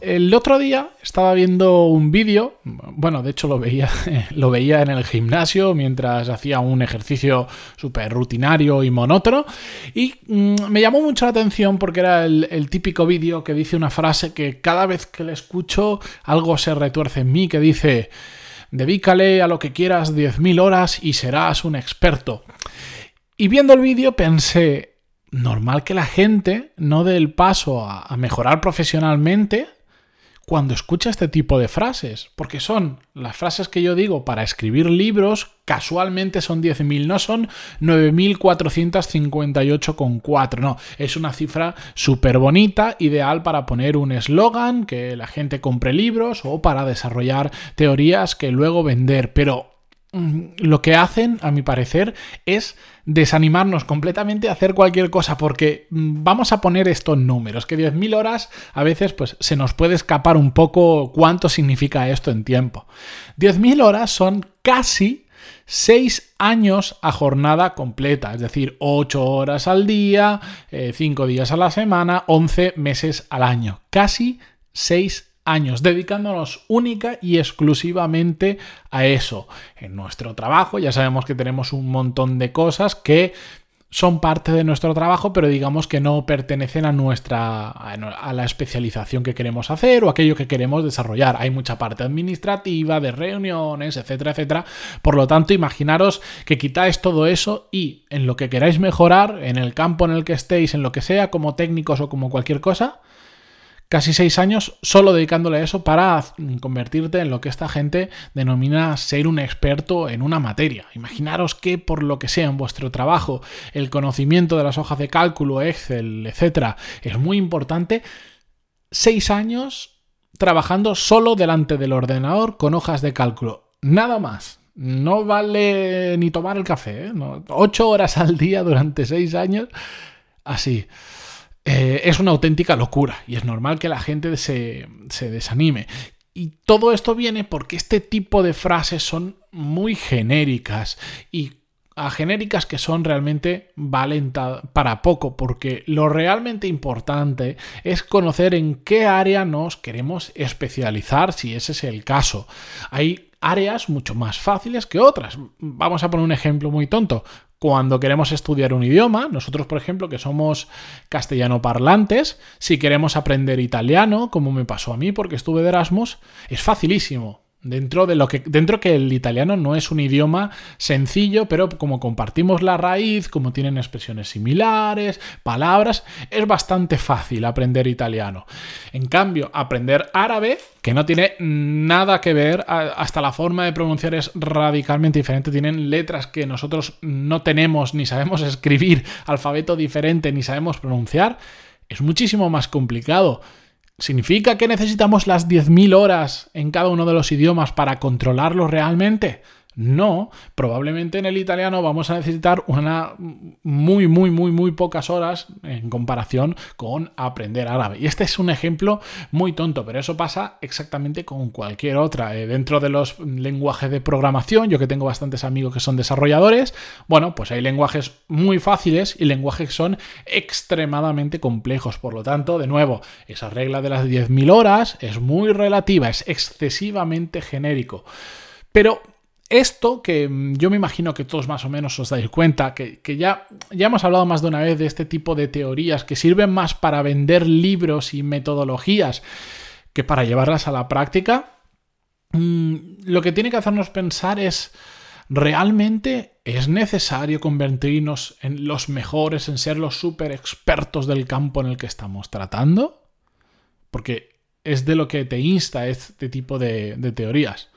El otro día estaba viendo un vídeo, bueno, de hecho lo veía, lo veía en el gimnasio mientras hacía un ejercicio súper rutinario y monótono, y mm, me llamó mucho la atención porque era el, típico vídeo que dice una frase que cada vez que le escucho algo se retuerce en mí, que dice Dedícale a lo que quieras 10.000 horas y serás un experto. Y viendo el vídeo pensé, normal que la gente no dé el paso a, mejorar profesionalmente cuando escucha este tipo de frases, porque son las frases que yo digo para escribir libros, casualmente son 10.000, no son 9.458,4, no, es una cifra súper bonita, ideal para poner un eslogan, que la gente compre libros o para desarrollar teorías que luego vender, pero lo que hacen, a mi parecer, es desanimarnos completamente a hacer cualquier cosa, porque mm, vamos a poner estos números, que 10.000 horas a veces pues, se nos puede escapar un poco cuánto significa esto en tiempo. 10.000 horas son casi 6 años a jornada completa, es decir, 8 horas al día, 5 eh, días a la semana, 11 meses al año, casi 6 años dedicándonos única y exclusivamente a eso. En nuestro trabajo ya sabemos que tenemos un montón de cosas que son parte de nuestro trabajo, pero digamos que no pertenecen a nuestra a la especialización que queremos hacer o aquello que queremos desarrollar. Hay mucha parte administrativa, de reuniones, etcétera, etcétera. Por lo tanto, imaginaros que quitáis todo eso y en lo que queráis mejorar, en el campo en el que estéis, en lo que sea, como técnicos o como cualquier cosa, casi seis años solo dedicándole a eso para convertirte en lo que esta gente denomina ser un experto en una materia. Imaginaros que por lo que sea en vuestro trabajo el conocimiento de las hojas de cálculo, Excel, etcétera, es muy importante. Seis años trabajando solo delante del ordenador con hojas de cálculo. Nada más. No vale ni tomar el café. ¿eh? Ocho horas al día durante seis años. Así. Eh, es una auténtica locura y es normal que la gente se, desanime. Y todo esto viene porque este tipo de frases son muy genéricas y a genéricas que son realmente valen para poco, porque lo realmente importante es conocer en qué área nos queremos especializar, si ese es el caso. Hay áreas mucho más fáciles que otras. Vamos a poner un ejemplo muy tonto cuando queremos estudiar un idioma, nosotros por ejemplo que somos castellano parlantes, si queremos aprender italiano, como me pasó a mí porque estuve de Erasmus, es facilísimo. Dentro de lo que. Dentro que el italiano no es un idioma sencillo, pero como compartimos la raíz, como tienen expresiones similares, palabras, es bastante fácil aprender italiano. En cambio, aprender árabe, que no tiene nada que ver, hasta la forma de pronunciar es radicalmente diferente. Tienen letras que nosotros no tenemos, ni sabemos escribir, alfabeto diferente, ni sabemos pronunciar. Es muchísimo más complicado. ¿Significa que necesitamos las 10.000 horas en cada uno de los idiomas para controlarlo realmente? No, probablemente en el italiano vamos a necesitar una muy, muy, muy, muy pocas horas en comparación con aprender árabe. Y este es un ejemplo muy tonto, pero eso pasa exactamente con cualquier otra. Eh, dentro de los lenguajes de programación, yo que tengo bastantes amigos que son desarrolladores, bueno, pues hay lenguajes muy fáciles y lenguajes que son extremadamente complejos. Por lo tanto, de nuevo, esa regla de las 10.000 horas es muy relativa, es excesivamente genérico. Pero esto que mm, yo me imagino que todos más o menos os dais cuenta, que, ya, ya hemos hablado más de una vez de este tipo de teorías que sirven más para vender libros y metodologías que para llevarlas a la práctica, mm, lo que tiene que hacernos pensar es, ¿realmente es necesario convertirnos en los mejores, en ser los super expertos del campo en el que estamos tratando? Porque es de lo que te insta este tipo de, de teorías.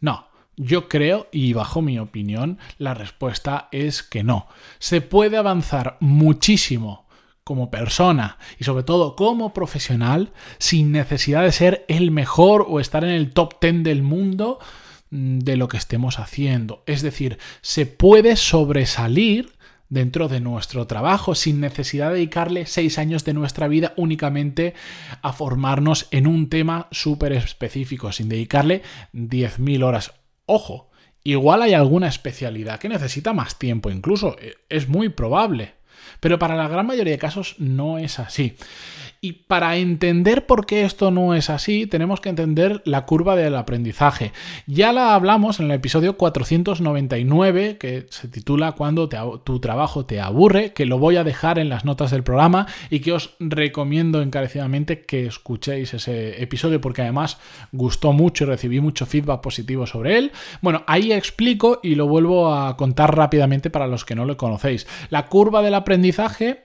No. Yo creo, y bajo mi opinión, la respuesta es que no. Se puede avanzar muchísimo como persona y sobre todo como profesional sin necesidad de ser el mejor o estar en el top 10 del mundo mm, de lo que estemos haciendo. Es decir, se puede sobresalir dentro de nuestro trabajo sin necesidad de dedicarle seis años de nuestra vida únicamente a formarnos en un tema súper específico, sin dedicarle 10.000 horas. Ojo, igual hay alguna especialidad que necesita más tiempo incluso, e, es muy probable. Pero para la gran mayoría de casos no es así. Y para entender por qué esto no es así, tenemos que entender la curva del aprendizaje. Ya la hablamos en el episodio 499, que se titula Cuando tu trabajo te aburre, que lo voy a dejar en las notas del programa y que os recomiendo encarecidamente que escuchéis ese episodio porque además gustó mucho y recibí mucho feedback positivo sobre él. Bueno, ahí explico y lo vuelvo a contar rápidamente para los que no lo conocéis. La curva del aprendizaje,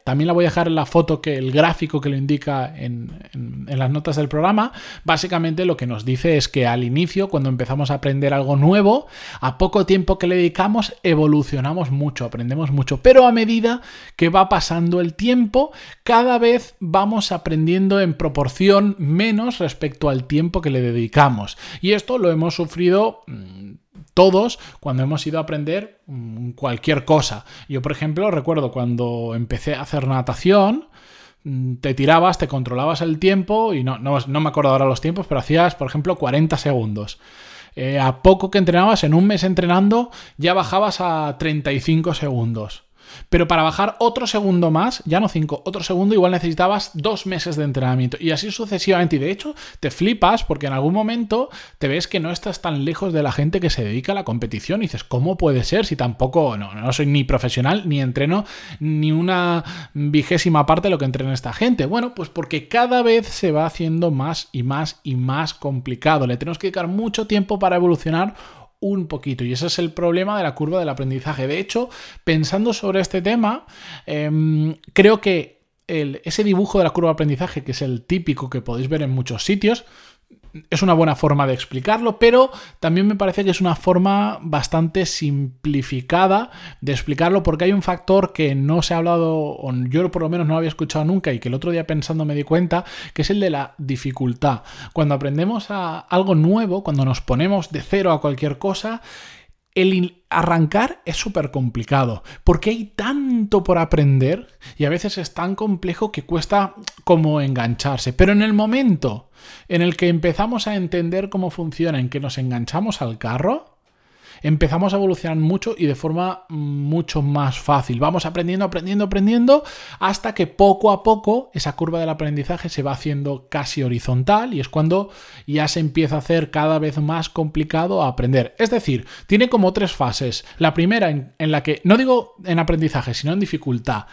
también la voy a dejar en la foto que el gráfico que lo indica en, las notas del programa, básicamente lo que nos dice es que al inicio, cuando empezamos a aprender algo nuevo, a poco tiempo que le dedicamos, evolucionamos mucho, aprendemos mucho, pero a medida que va pasando el tiempo, cada vez vamos aprendiendo en proporción menos respecto al tiempo que le dedicamos. Y esto lo hemos sufrido mm, todos cuando hemos ido a aprender mm, cualquier cosa. Yo, por ejemplo, recuerdo cuando empecé a hacer natación, Mm, te tirabas, te controlabas el tiempo y no, no, me acuerdo ahora los tiempos, pero hacías, por ejemplo, 40 segundos. Eh, a poco que entrenabas, en un mes entrenando, ya bajabas a 35 segundos. Pero para bajar otro segundo más, ya no cinco, otro segundo, igual necesitabas dos meses de entrenamiento. Y así sucesivamente. Y de hecho, te flipas porque en algún momento te ves que no estás tan lejos de la gente que se dedica a la competición. Y dices, ¿cómo puede ser si tampoco, no, no soy ni profesional, ni entreno ni una vigésima parte de lo que entrena esta gente? Bueno, pues porque cada vez se va haciendo más y más y más complicado. Le tenemos que dedicar mucho tiempo para evolucionar un poquito. Y ese es el problema de la curva del aprendizaje. De hecho, pensando sobre este tema, em, creo que ese dibujo de la curva de aprendizaje, que es el típico que podéis ver en muchos sitios, es una buena forma de explicarlo, pero también me parece que es una forma bastante simplificada de explicarlo porque hay un factor que no se ha hablado, o yo por lo menos no había escuchado nunca y que el otro día pensando me di cuenta, que es el de la dificultad. Cuando aprendemos a algo nuevo, cuando nos ponemos de cero a cualquier cosa, el arrancar es súper complicado porque hay tanto por aprender y a veces es tan complejo que cuesta como engancharse. Pero en el momento en el que empezamos a entender cómo funciona, en que nos enganchamos al carro, empezamos a evolucionar mucho y de forma mucho más fácil. Vamos aprendiendo, aprendiendo, aprendiendo, hasta que poco a poco esa curva del aprendizaje se va haciendo casi horizontal y es cuando ya se empieza a hacer cada vez más complicado aprender. Es decir, tiene como tres fases. La primera en, en la que, no digo en aprendizaje, sino en dificultad.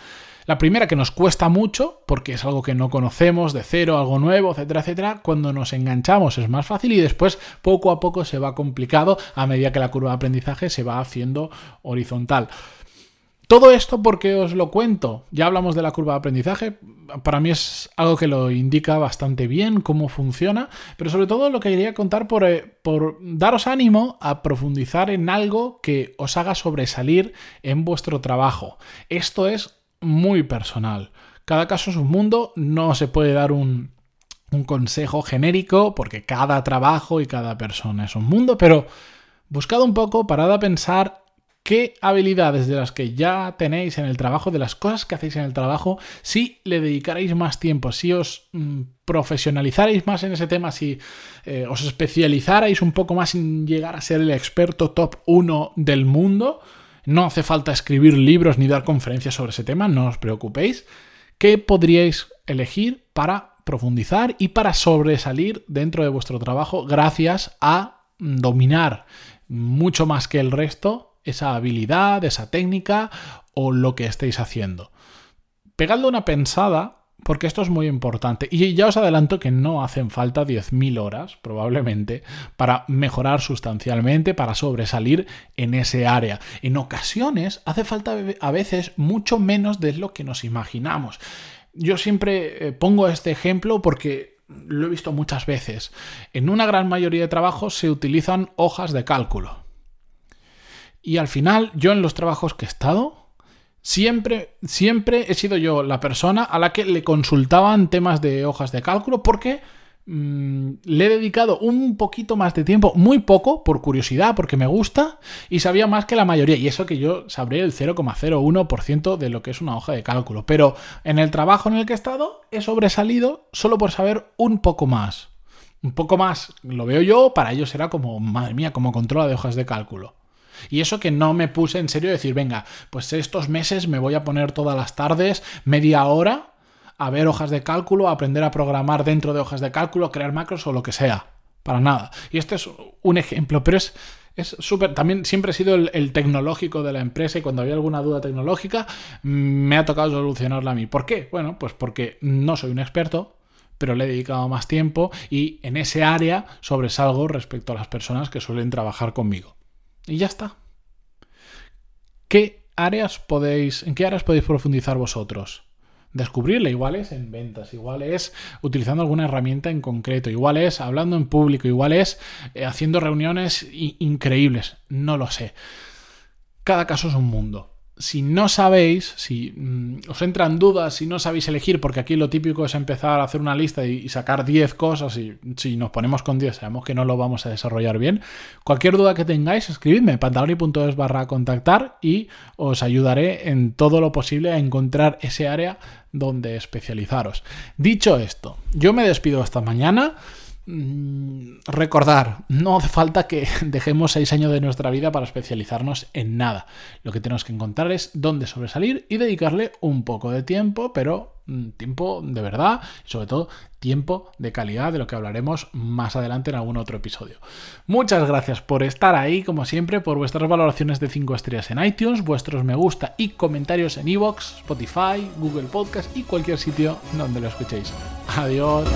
La primera que nos cuesta mucho, porque es algo que no conocemos, de cero, algo nuevo, etcétera, etcétera. Cuando nos enganchamos es más fácil y después poco a poco se va complicado a medida que la curva de aprendizaje se va haciendo horizontal. Todo esto porque os lo cuento. Ya hablamos de la curva de aprendizaje. Para mí es algo que lo indica bastante bien cómo funciona. Pero sobre todo lo que quería contar por, eh, por, daros ánimo a profundizar en algo que os haga sobresalir en vuestro trabajo. Esto es muy personal. Cada caso es un mundo, no se puede dar un, consejo genérico porque cada trabajo y cada persona es un mundo, pero buscad un poco, parad a pensar qué habilidades de las que ya tenéis en el trabajo, de las cosas que hacéis en el trabajo, si le dedicaréis más tiempo, si os mm, profesionalizarais más en ese tema, si eh, os especializarais un poco más en llegar a ser el experto top 1 del mundo, no hace falta escribir libros ni dar conferencias sobre ese tema, no os preocupéis. ¿Qué podríais elegir para profundizar y para sobresalir dentro de vuestro trabajo gracias a dominar mucho más que el resto esa habilidad, esa técnica o lo que estéis haciendo? Pegadle una pensada porque esto es muy importante. Y ya os adelanto que no hacen falta 10.000 horas, probablemente, para mejorar sustancialmente, para sobresalir en ese área. En ocasiones hace falta a veces mucho menos de lo que nos imaginamos. Yo siempre eh, pongo este ejemplo porque lo he visto muchas veces. En una gran mayoría de trabajos se utilizan hojas de cálculo. Y al final, yo en los trabajos que he estado, Siempre, siempre he sido yo la persona a la que le consultaban temas de hojas de cálculo porque mm, le he dedicado un poquito más de tiempo, muy poco, por curiosidad, porque me gusta, y sabía más que la mayoría. Y eso que yo sabré el 0,01% de lo que es una hoja de cálculo. Pero en el trabajo en el que he estado he sobresalido solo por saber un poco más. Un poco más lo veo yo, para ellos era como, madre mía, como controla de hojas de cálculo. Y eso que no me puse en serio decir, venga, pues estos meses me voy a poner todas las tardes, media hora, a ver hojas de cálculo, a aprender a programar dentro de hojas de cálculo, crear macros o lo que sea. Para nada. Y este es un ejemplo, pero es es súper. También siempre he sido el, tecnológico de la empresa y cuando había alguna duda tecnológica me ha tocado solucionarla a mí. ¿Por qué? Bueno, pues porque no soy un experto, pero le he dedicado más tiempo y en ese área sobresalgo respecto a las personas que suelen trabajar conmigo. Y ya está. ¿Qué áreas podéis, ¿En qué áreas podéis profundizar vosotros? Descubrirle, igual es en ventas, igual es utilizando alguna herramienta en concreto, igual es hablando en público, igual es eh, haciendo reuniones increíbles, no lo sé. Cada caso es un mundo si no sabéis, si mm, os entran dudas, si no sabéis elegir, porque aquí lo típico es empezar a hacer una lista y, sacar 10 cosas y si nos ponemos con 10 sabemos que no lo vamos a desarrollar bien, cualquier duda que tengáis, escribidme pantaloni.es barra contactar y os ayudaré en todo lo posible a encontrar ese área donde especializaros. Dicho esto, yo me despido hasta mañana. Mm, recordar, no hace falta que dejemos seis años de nuestra vida para especializarnos en nada. Lo que tenemos que encontrar es dónde sobresalir y dedicarle un poco de tiempo, pero mm, tiempo de verdad sobre todo tiempo de calidad, de lo que hablaremos más adelante en algún otro episodio. Muchas gracias por estar ahí, como siempre, por vuestras valoraciones de 5 estrellas en iTunes, vuestros me gusta y comentarios en iVoox, Spotify, Google Podcast y cualquier sitio donde lo escuchéis. Adiós.